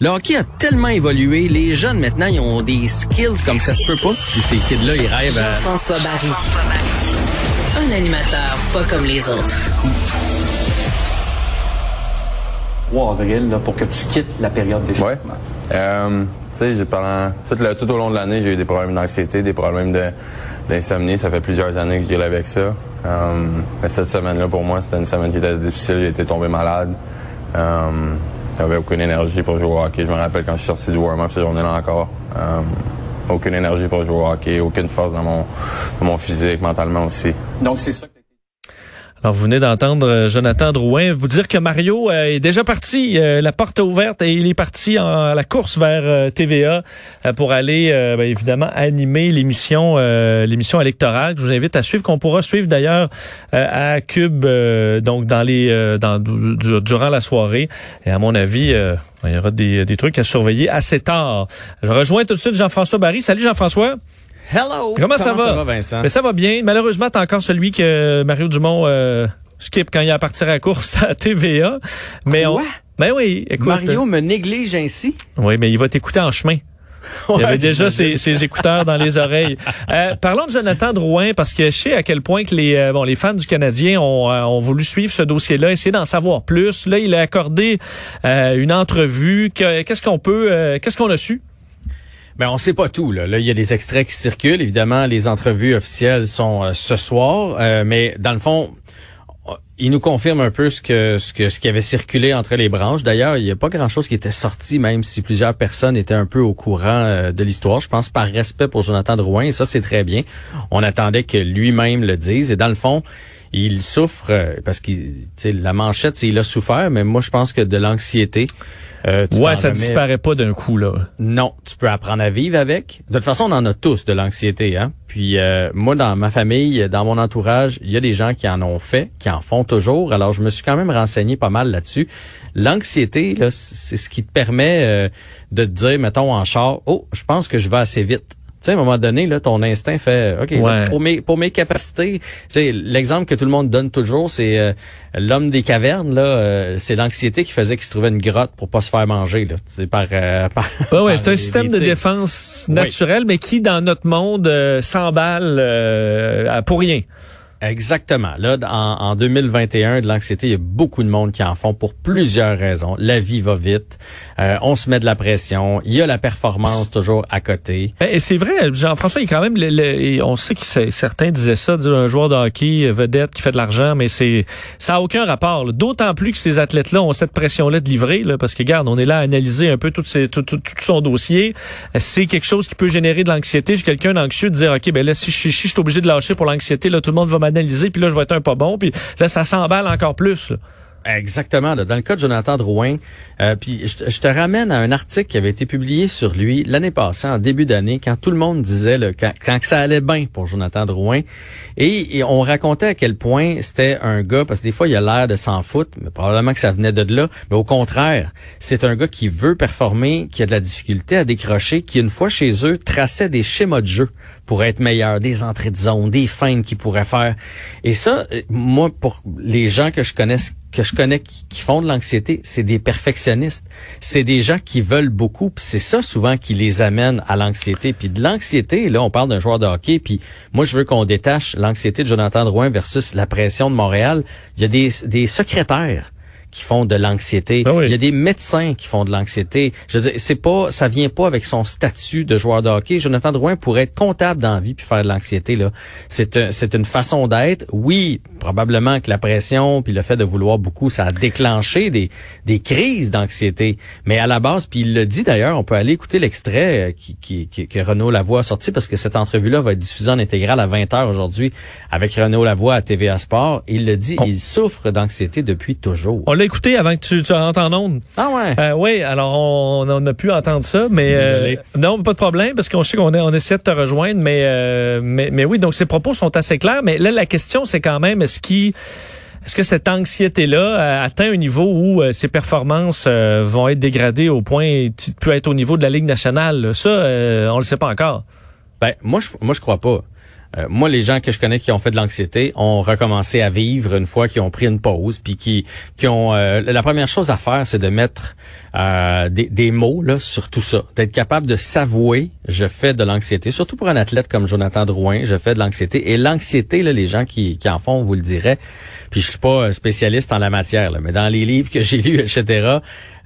Le hockey a tellement évolué, les jeunes maintenant, ils ont des skills comme ça se peut pas. Puis ces kids-là, ils rêvent à... François Barry. Un animateur pas comme les autres. 3 avril là, pour que tu quittes la période Ouais. d'échauffement. Euh, tu sais, j'ai pendant tout, le- tout au long de l'année, j'ai eu des problèmes d'anxiété, des problèmes de- d'insomnie. Ça fait plusieurs années que je deal avec ça. Euh, mais cette semaine-là, pour moi, c'était une semaine qui était difficile. J'ai été tombé malade. Euh, j'avais aucune énergie pour jouer au hockey. Je me rappelle quand je suis sorti du warm-up cette journée-là encore. Euh, aucune énergie pour jouer au hockey, aucune force dans mon, dans mon physique, mentalement aussi. Donc, c'est ça Alors, vous venez d'entendre euh, Jonathan Drouin vous dire que Mario euh, est déjà parti. euh, la porte est ouverte et il est parti en, la course vers TVA pour aller, ben, évidemment, animer l'émission l'émission électorale. Je vous invite à suivre, qu'on pourra suivre d'ailleurs à Cube, donc dans les dans, du- durant la soirée. Et à mon avis, il y aura des, des trucs à surveiller assez tard. Je rejoins tout de suite Jean-François Barry. Salut Jean-François. Hello! Comment, ça va? ça va, Vincent? Mais ça va bien. Malheureusement, t'es encore celui que Mario Dumont euh, skip quand il a à partir à la course à TVA. Mais Quoi? on. Ben oui, écoute. Mario me néglige ainsi? Oui, mais il va t'écouter en chemin. Il avait déjà ses, ses écouteurs dans les oreilles. Euh, parlons de Jonathan Drouin parce que je sais à quel point que les euh, bon les fans du Canadien ont, euh, ont voulu suivre ce dossier-là, essayer d'en savoir plus. Là, il a accordé euh, une entrevue. Que- Qu'est-ce qu'on peut, euh, qu'est-ce qu'on a su? Ben, on sait pas tout. Là. là, il y a des extraits qui circulent. Évidemment, les entrevues officielles sont euh, ce soir. Euh, mais dans le fond, il nous confirme un peu ce que ce que qui avait circulé entre les branches. D'ailleurs, il n'y a pas grand-chose qui était sorti, même si plusieurs personnes étaient un peu au courant euh, de l'histoire. Je pense par respect pour Jonathan Drouin, et ça c'est très bien. On attendait que lui-même le dise. Et dans le fond, il souffre euh, parce que la manchette, c'est il a souffert, mais moi je pense que de l'anxiété. euh, tu Ouais, ça remets- disparaît pas d'un coup là. non, tu peux apprendre à vivre avec. De toute façon, on en a tous de l'anxiété, hein. Puis euh, moi, dans ma famille, dans mon entourage, il y a des gens qui en ont fait, qui en font toujours. Alors, je me suis quand même renseigné pas mal là-dessus. L'anxiété, là, c'est ce qui te permet euh, de te dire, mettons, en char, oh, je pense que je vais assez vite. Tu sais, à un moment donné, là, ton instinct fait, OK, là, Ouais. pour mes pour mes capacités, l'exemple que tout le monde donne toujours, c'est euh, l'homme des cavernes, là, euh, c'est l'anxiété qui faisait qu'il se trouvait une grotte pour pas se faire manger, là, tu sais, par, euh, par Ouais, ouais, c'est un système les de défense Oui. naturel, mais qui, dans notre monde, euh, s'emballe euh, pour rien. Exactement. Là, en, en 2021, de l'anxiété, il y a beaucoup de monde qui en font pour plusieurs raisons. La vie va vite, euh, on se met de la pression, il y a la performance toujours à côté. Ben, Et c'est vrai, Jean-François, il est quand même, le- le- on sait que certains disaient ça, dire un joueur de hockey euh, vedette qui fait de l'argent, mais c'est ça a aucun rapport. D'autant plus que ces athlètes-là ont cette pression-là de livrer, là, parce que regarde, on est là à analyser un peu tout, ces- tout, tout, tout son dossier. C'est quelque chose qui peut générer de l'anxiété. J'ai quelqu'un d'anxieux de dire, ok, ben là, si je suis si je suis obligé de lâcher pour l'anxiété, là, tout le monde va puis là, je vais un pas bon, puis là, ça s'emballe encore plus. Exactement. Dans le cas de Jonathan Drouin, euh, puis je, te- ramène à un article qui avait été publié sur lui l'année passée, en début d'année, quand tout le monde disait, là, quand, quand que ça allait bien pour Jonathan Drouin, et, et on racontait à quel point c'était un gars, parce que des fois il a l'air de s'en foutre, mais probablement que ça venait de là, mais au contraire, c'est un gars qui veut performer, qui a de la difficulté à décrocher, qui une fois chez eux traçait des schémas de jeu pour être meilleur, des entrées de zone, des feintes qu'il pourrait faire. Et ça, euh, moi, pour les gens que je connais, que je connais qui, qui font de l'anxiété, c'est des perfectionnistes. C'est des gens qui veulent beaucoup. C'est ça souvent qui les amène à l'anxiété. Puis de l'anxiété, là, on parle d'un joueur de hockey. Puis moi, je veux qu'on détache l'anxiété de Jonathan Drouin versus la pression de Montréal. Il y a des, des secrétaires qui font de l'anxiété. Ah oui. Il y a des médecins qui font de l'anxiété. Je veux dire, c'est pas, ça vient pas avec son statut de joueur de hockey. Jonathan Drouin pourrait être comptable dans la vie puis faire de l'anxiété là. C'est un- c'est une façon d'être. Oui, probablement que la pression puis le fait de vouloir beaucoup, ça a déclenché des des crises d'anxiété. Mais à la base, puis il le dit d'ailleurs, on peut aller écouter l'extrait euh, qui, qui, qui- que Renaud Lavoie a sorti parce que cette entrevue-là va être diffusée en intégrale à 20h aujourd'hui avec Renaud Lavoie à TVA Sport. Il le dit, On- il souffre d'anxiété depuis toujours. On l'a écouté avant que tu, tu rentres en ondes. Ah ouais. Euh, oui, alors on, on a pu entendre ça, mais euh, non, pas de problème parce qu'on sait qu'on est- on essaie de te rejoindre, mais euh, mais, mais oui, donc ses propos sont assez clairs. Mais là, la question, c'est quand même est-ce que cette anxiété-là euh, atteint un niveau où euh, ses performances euh, vont être dégradées au point tu peux être au niveau de la Ligue nationale? Ça, euh, on le sait pas encore. Ben moi je moi je crois pas. Euh, moi les gens que je connais qui ont fait de l'anxiété ont recommencé à vivre une fois qu'ils ont pris une pause puis qui qui ont euh, la première chose à faire c'est de mettre euh, des, mots là sur tout ça, d'être capable de s'avouer, je fais de l'anxiété, surtout pour un athlète comme Jonathan Drouin, je fais de l'anxiété. Et l'anxiété, là, les gens qui, qui en font, vous le diraient, puis je suis pas spécialiste en la matière, mais dans les livres que j'ai lus, etc.,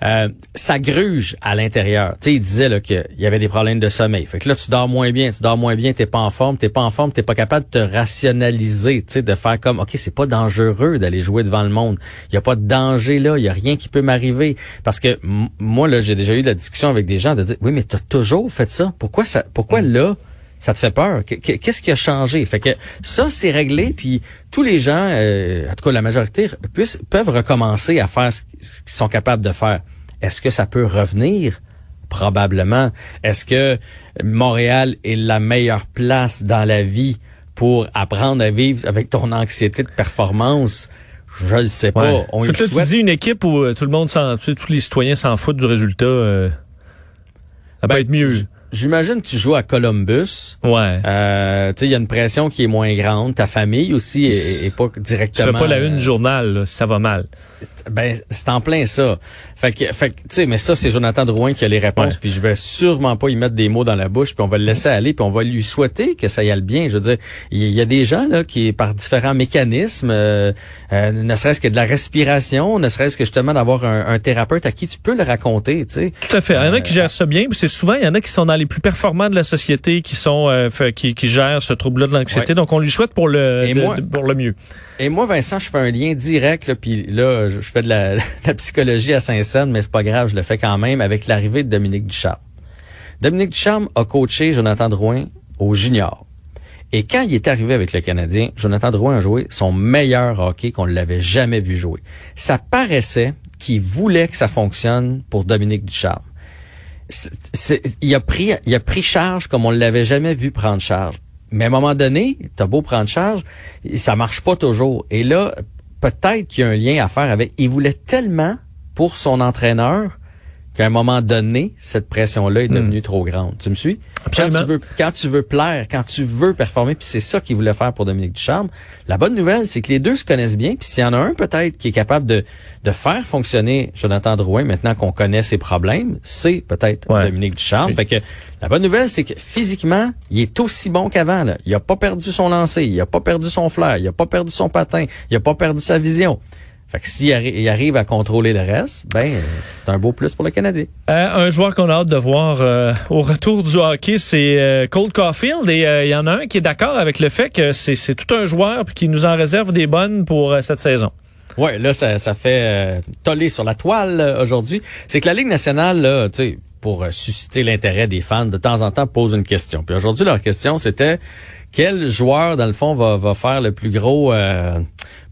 euh, ça gruge à l'intérieur. Tu il disait qu'il y avait des problèmes de sommeil. Fait que là, tu dors moins bien, tu dors moins bien, t'es pas en forme, t'es pas en forme, t'es pas capable de te rationaliser, tu de faire comme, ok, c'est pas dangereux d'aller jouer devant le monde. Il y a pas de danger là, il y a rien qui peut m'arriver. Parce que moi là, j'ai déjà eu la discussion avec des gens de dire, oui, mais t'as toujours fait ça? Pourquoi ça, pourquoi mm. là? ça te fait peur? Qu'est-ce qui a changé? Fait que ça, c'est réglé, puis tous les gens, euh, en tout cas la majorité, puissent, peuvent recommencer à faire ce qu'ils sont capables de faire. Est-ce que ça peut revenir? Probablement. Est-ce que Montréal est la meilleure place dans la vie pour apprendre à vivre avec ton anxiété de performance? Je ne sais pas. On tu dis une équipe où euh, tout le monde s'en, tous les citoyens s'en foutent du résultat. Euh, ça peut ben, être mieux. J'imagine que tu joues à Columbus. Ouais. Euh, tu sais, il y a une pression qui est moins grande. Ta famille aussi est, pas directement. Tu fais pas la une euh, journal, ça va mal. Ben, c'est en plein ça. Fait que, fait tu sais, mais ça, c'est Jonathan Drouin qui a les réponses. Puis je vais sûrement pas y mettre des mots dans la bouche. Puis on va le laisser aller. Puis on va lui souhaiter que ça y aille bien. Je veux dire, il y, a des gens là qui, par différents mécanismes, euh, euh, ne serait-ce que de la respiration, ne serait-ce que justement d'avoir un, thérapeute à qui tu peux le raconter. Tu sais. Tout à fait. Il y en a qui gèrent ça bien. Puis c'est souvent, il y en a qui sont dans les plus performants de la société, qui sont, qui, qui gèrent ce trouble-là de l'anxiété. Donc on lui souhaite pour le, pour le mieux. Et moi, Vincent, je fais un lien direct. Là, puis là, je fais de la, psychologie à Saint-Saëns, mais c'est pas grave, je le fais quand même avec l'arrivée de Dominique Ducharme. Dominique Ducharme a coaché Jonathan Drouin au junior. Et quand il est arrivé avec le Canadien, Jonathan Drouin a joué son meilleur hockey qu'on ne l'avait jamais vu jouer. Ça paraissait qu'il voulait que ça fonctionne pour Dominique Ducharme. Il a pris, il a pris charge comme on l'avait jamais vu prendre charge. Mais à un moment donné, t'as beau prendre charge, ça marche pas toujours. Et là, peut-être qu'il y a un lien à faire avec. Il voulait tellement pour son entraîneur qu'à un moment donné, cette pression-là est hmm. devenue trop grande. Tu me suis? Quand tu, veux, quand tu veux plaire, quand tu veux performer, puis c'est ça qu'il voulait faire pour Dominique Ducharme, la bonne nouvelle, c'est que les deux se connaissent bien, puis s'il y en a un peut-être qui est capable de, de faire fonctionner Jonathan Drouin, maintenant qu'on connaît ses problèmes, c'est peut-être Dominique Ducharme. Fait que la bonne nouvelle, c'est que physiquement, il est aussi bon qu'avant. Il a pas perdu son lancer, il a pas perdu son flair, il a pas perdu son patin, il a pas perdu sa vision. Fait que s'il arrive à contrôler le reste, ben c'est un beau plus pour le Canadien. Euh, un joueur qu'on a hâte de voir euh, au retour du hockey, c'est euh, Cole Caulfield. Et il y en a un qui est d'accord avec le fait que c'est tout un joueur qui nous en réserve des bonnes pour cette saison. Ouais, là ça, ça fait toller sur la toile aujourd'hui. C'est que la Ligue nationale, là, tu sais, pour susciter l'intérêt des fans, de temps en temps pose une question. Puis aujourd'hui leur question c'était quel joueur, dans le fond, va, va faire le plus gros... Euh,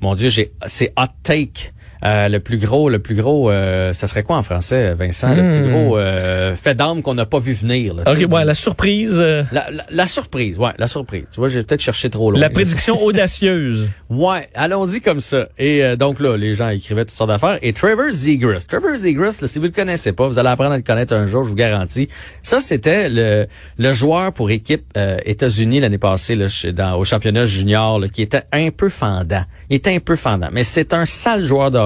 mon Dieu, j'ai c'est hot take euh, le plus gros, le plus gros, euh, ça serait quoi en français, Vincent? Le plus hmm. gros euh, fait d'âme qu'on n'a pas vu venir. Là, ok, ouais, la surprise. La, la, surprise, ouais, la surprise. Tu vois, j'ai peut-être cherché trop loin. La prédiction audacieuse. Ouais, allons-y comme ça. Et donc là, les gens écrivaient toutes sortes d'affaires. Et Trevor Zegras. Trevor Zegras, là, si vous le connaissez pas, vous allez apprendre à le connaître un jour, je vous garantis. Ça, c'était le, le joueur pour équipe États-Unis l'année passée là, dans, au championnat junior là, qui était un peu fendant. Il était un peu fendant. Mais c'est un sale joueur de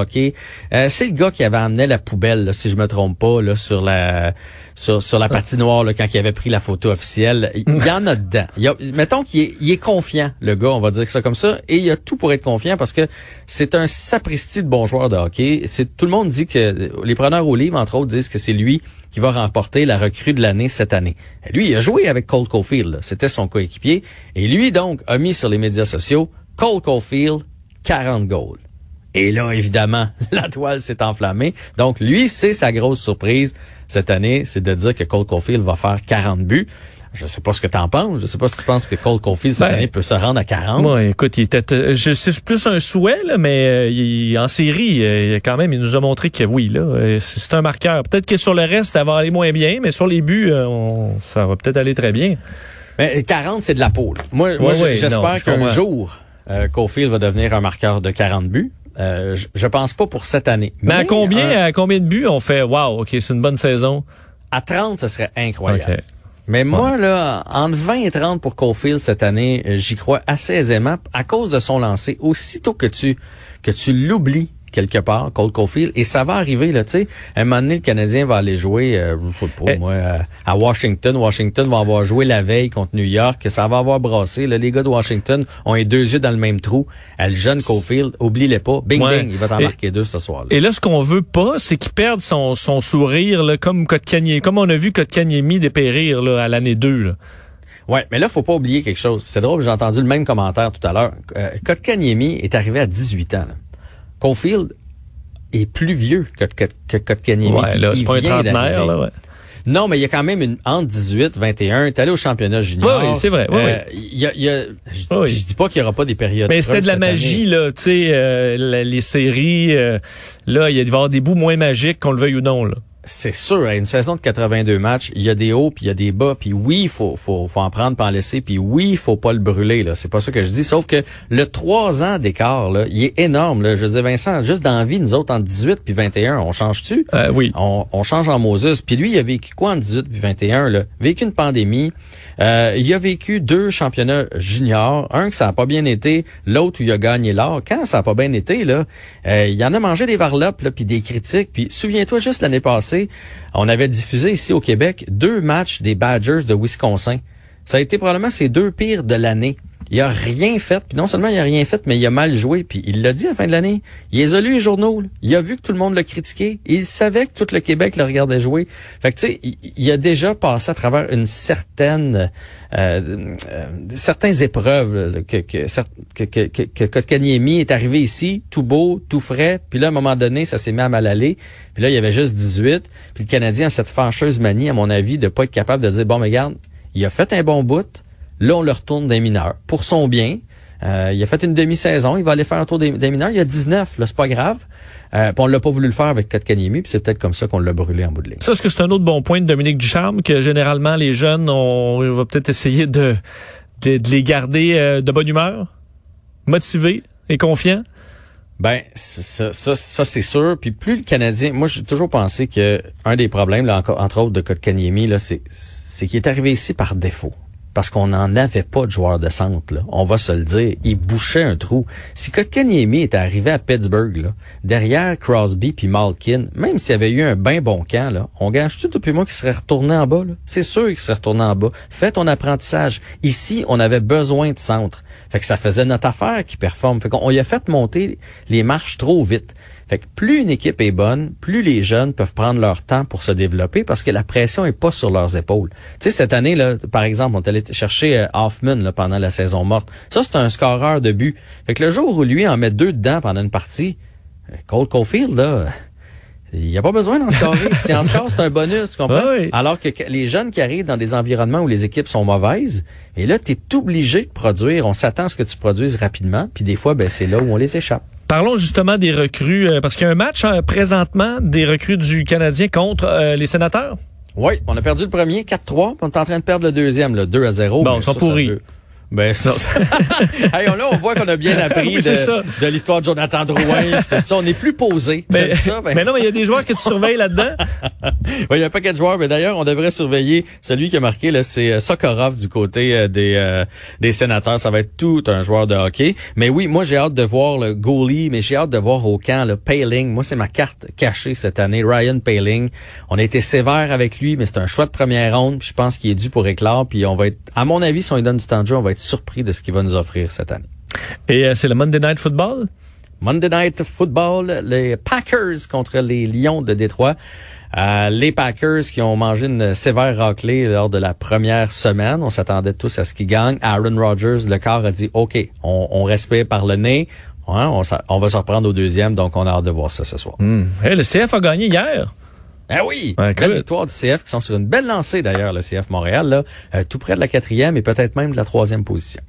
euh, c'est le gars qui avait amené la poubelle, si je me trompe pas, là, sur la sur, sur la patinoire là, quand il avait pris la photo officielle. Il y en a dedans. Il a, mettons qu'il est, il est confiant, le gars, on va dire ça comme ça, et il a tout pour être confiant parce que c'est un sapristi de bon joueur de hockey. C'est tout le monde dit que les preneurs au livre, entre autres, disent que c'est lui qui va remporter la recrue de l'année cette année. Et lui, il a joué avec Cole Caulfield, c'était son coéquipier, et lui donc a mis sur les médias sociaux Cole Caulfield 40 goals. Et là, évidemment, la toile s'est enflammée. Donc, lui, c'est sa grosse surprise cette année, c'est de dire que Cole Caulfield va faire 40 buts. Je sais pas ce que tu en penses. Je sais pas si tu penses que Cole Caulfield cette ben, année peut se rendre à 40. Moi, écoute, il était, euh, je c'est plus un souhait, là, mais euh, il, en série, euh, quand même, il nous a montré que oui, là, c'est un marqueur. Peut-être que sur le reste, ça va aller moins bien, mais sur les buts, ça va peut-être aller très bien. Mais 40, c'est de la poule. Moi, moi j'espère qu'un jour, Caulfield va devenir un marqueur de 40 buts. Euh, je, pense pas pour cette année. Mais, à combien, à combien de buts on fait? Wow, ok, c'est une bonne saison. À 30, ce serait incroyable. Mais moi, là, entre 20 et 30 pour Caulfield cette année, j'y crois assez aisément à cause de son lancer. Aussitôt que tu que tu l'oublies quelque part, Cole Caulfield, et ça va arriver, là, tu sais. Un moment donné, le Canadien va aller jouer, euh, je sais pas, Eh. moi, à- à Washington. Washington va avoir joué la veille contre New York, ça va avoir brassé. Là, les gars de Washington ont les deux yeux dans le même trou. Euh, le jeune Caulfield, oublie-les pas. Bing, Ouais. bing, il va t'en marquer deux ce soir-là. Et là, ce qu'on veut pas, c'est qu'il perde son, son sourire, là, comme Kotkaniemi, comme on a vu Kotkaniemi dépérir là, à l'année 2. Là. Ouais, mais là, faut pas oublier quelque chose. C'est drôle, j'ai entendu le même commentaire tout à l'heure. Euh, Kotkaniemi est arrivé à 18 ans. Là. Caulfield est plus vieux que, que, que Kotkaniemi. Ouais, là, c'est pas un trentenaire. Là, ouais. Non, mais il y a quand même une entre 18 21. T'es allé au championnat junior. Oui, c'est vrai, oui, Euh, Il y a, y a- je, dis, Oui. puis je dis pas qu'il y aura pas des périodes. Mais c'était de la magie, année. là, tu sais, euh, les séries, euh, là, il va y avoir des bouts moins magiques, qu'on le veuille ou non. Là. C'est sûr, à une saison de 82 matchs, il y a des hauts puis il y a des bas, puis oui, il faut, faut, faut en prendre pas en laisser, puis oui, il faut pas le brûler là. C'est pas ça que je dis. Sauf que le trois ans d'écart là, il est énorme là. Je dis Vincent, juste dans la vie, nous autres en 18 puis 21, on change-tu? Euh, oui. on, on change en Moses. Puis lui, il a vécu quoi en 18 puis 21 là? Vécu une pandémie. Euh, il a vécu deux championnats juniors, un que ça a pas bien été, l'autre où il a gagné l'or. Quand ça a pas bien été là, euh, il en a mangé des varlopes là, puis des critiques. Puis souviens-toi juste l'année passée, on avait diffusé ici au Québec deux matchs des Badgers de Wisconsin. Ça a été probablement ses deux pires de l'année. Il a rien fait, puis non seulement il a rien fait, mais il a mal joué, puis il l'a dit à la fin de l'année. Il les a lu les journaux, il a vu que tout le monde l'a critiqué, et il savait que tout le Québec le regardait jouer. Fait que tu sais, il, a déjà passé à travers une certaine, euh, euh, certaines épreuves là, que que que que, que, que est arrivé ici, tout beau, tout frais, puis là à un moment donné, ça s'est mis à mal aller, puis là il y avait juste 18, puis le Canadien a cette fâcheuse manie, à mon avis, de pas être capable de dire bon, mais regarde, il a fait un bon bout. Là, on le retourne des mineurs. Pour son bien. Euh, il a fait une demi-saison. Il va aller faire un tour des, des mineurs. Il y a 19. Là, c'est pas grave. Euh, on l'a pas voulu le faire avec Kotkaniemi. Puis c'est peut-être comme ça qu'on l'a brûlé en bout de ligne. Ça, est-ce que c'est un autre bon point de Dominique Ducharme, que généralement, les jeunes, on, on va peut-être essayer de, de, de les garder euh, de bonne humeur, motivés et confiants? Ben, ça, ça, ça c'est sûr. Puis plus le Canadien... Moi, j'ai toujours pensé que un des problèmes, là, entre autres, de Kotkaniemi, là, c'est, c'est qu'il est arrivé ici par défaut. Parce qu'on n'en avait pas de joueur de centre. On va se le dire. Il bouchait un trou. Si Kotkaniemi était arrivé à Pittsburgh, derrière Crosby puis Malkin, même s'il y avait eu un bien bon camp, là, on gage tout depuis moi qu'il serait retourné en bas. C'est sûr qu'il serait retourné en bas. Fais ton apprentissage. Ici, on avait besoin de centre. Fait que ça faisait notre affaire qui performe. Fait qu'on on y a fait monter les marches trop vite. Fait que plus une équipe est bonne, plus les jeunes peuvent prendre leur temps pour se développer parce que la pression est pas sur leurs épaules. Tu sais, cette année, là, par exemple, on est allé chercher euh, Hoffman là, pendant la saison morte. Ça, c'est un scoreur de but. Fait que le jour où lui en met deux dedans pendant une partie, euh, Cole Caulfield, là, il n'y a pas besoin d'en scorer. si en score, c'est un bonus, tu comprends? Oui. Alors que que les jeunes qui arrivent dans des environnements où les équipes sont mauvaises, et là, tu es obligé de produire. On s'attend à ce que tu produises rapidement, puis des fois, ben, c'est là où on les échappe. Parlons justement des recrues, euh, parce qu'il y a un match euh, présentement des recrues du Canadien contre euh, les sénateurs. Oui, on a perdu le premier, 4-3, puis on est en train de perdre le deuxième, là, 2 à 0. Bon, ils sont pourris. Ben, ça, hey, on, là, on voit qu'on a bien appris Oui, de, de l'histoire de Jonathan Drouin. tout ça. On est plus posé. Mais, ça, ben, mais non, mais il y a des joueurs que tu surveilles là-dedans. Il y a un paquet de joueurs, mais d'ailleurs, on devrait surveiller celui qui a marqué, là, c'est euh, Sokorov du côté euh, des euh, des sénateurs. Ça va être tout un joueur de hockey. Mais oui, moi, j'ai hâte de voir le goalie, mais j'ai hâte de voir au camp le Paling. Moi, c'est ma carte cachée cette année. Ryan Paling. On a été sévère avec lui, mais c'est un choix de première ronde. Puis je pense qu'il est dû pour éclore. Puis on va être, à mon avis, si on lui donne du temps de jeu, on va être surpris de ce qu'il va nous offrir cette année. Et euh, c'est le Monday Night Football? Monday Night Football, les Packers contre les Lions de Détroit. Euh, les Packers qui ont mangé une sévère raclée lors de la première semaine. On s'attendait tous à ce qu'ils gagnent. Aaron Rodgers, le corps a dit, OK, on, on respire par le nez. Hein, on, va se reprendre au deuxième, donc on a hâte de voir ça ce soir. Hmm. Hey, le CF a gagné hier. Ah oui! Ouais, belle victoire du CF qui sont sur une belle lancée d'ailleurs, le CF Montréal, là, euh, tout près de la quatrième et peut-être même de la troisième position.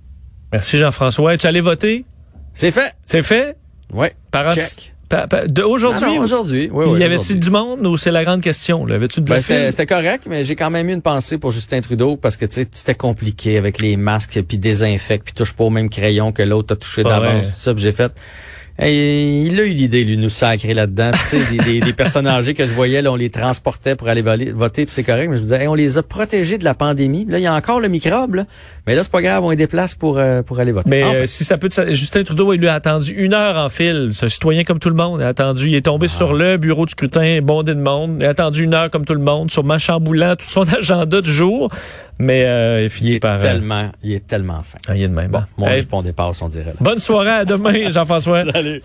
Merci Jean-François. Tu allé voter? C'est fait! C'est fait? Ouais. Par Check. anti- pa- pa- de aujourd'hui? Aujourd'hui. Oui, y oui, avait-tu aujourd'hui. du monde ou c'est la grande question? là? Avais-tu de Ben, c'était correct, mais j'ai quand même eu une pensée pour Justin Trudeau parce que tu sais, c'était compliqué avec les masques puis désinfecte puis touche pas au même crayon que l'autre a touché Ah d'avance tout ça. J'ai fait Et il a eu l'idée, lui, de nous sacrer là-dedans. Puis, Tu sais, des, des, des personnes âgées que je voyais, là, on les transportait pour aller voter, puis c'est correct. Mais je me disais, hey, on les a protégés de la pandémie. Là, il y a encore le microbe, là. Mais là, c'est pas grave, on les déplace pour, euh, pour aller voter. Mais Enfin. euh, si ça peut, te- Justin Trudeau, il lui a attendu une heure en fil. C'est un citoyen comme tout le monde. Il a attendu. Il est tombé sur le bureau de scrutin, bondé de monde. Il a attendu une heure comme tout le monde, sûrement chamboulant tout son agenda du jour. Mais euh, il il est par. euh, tellement, il est tellement fin. ah, il est de même. Bon, hein. mon Hey, jupon dépasse, on dirait. là. bonne soirée. À demain, Jean-François. Salut.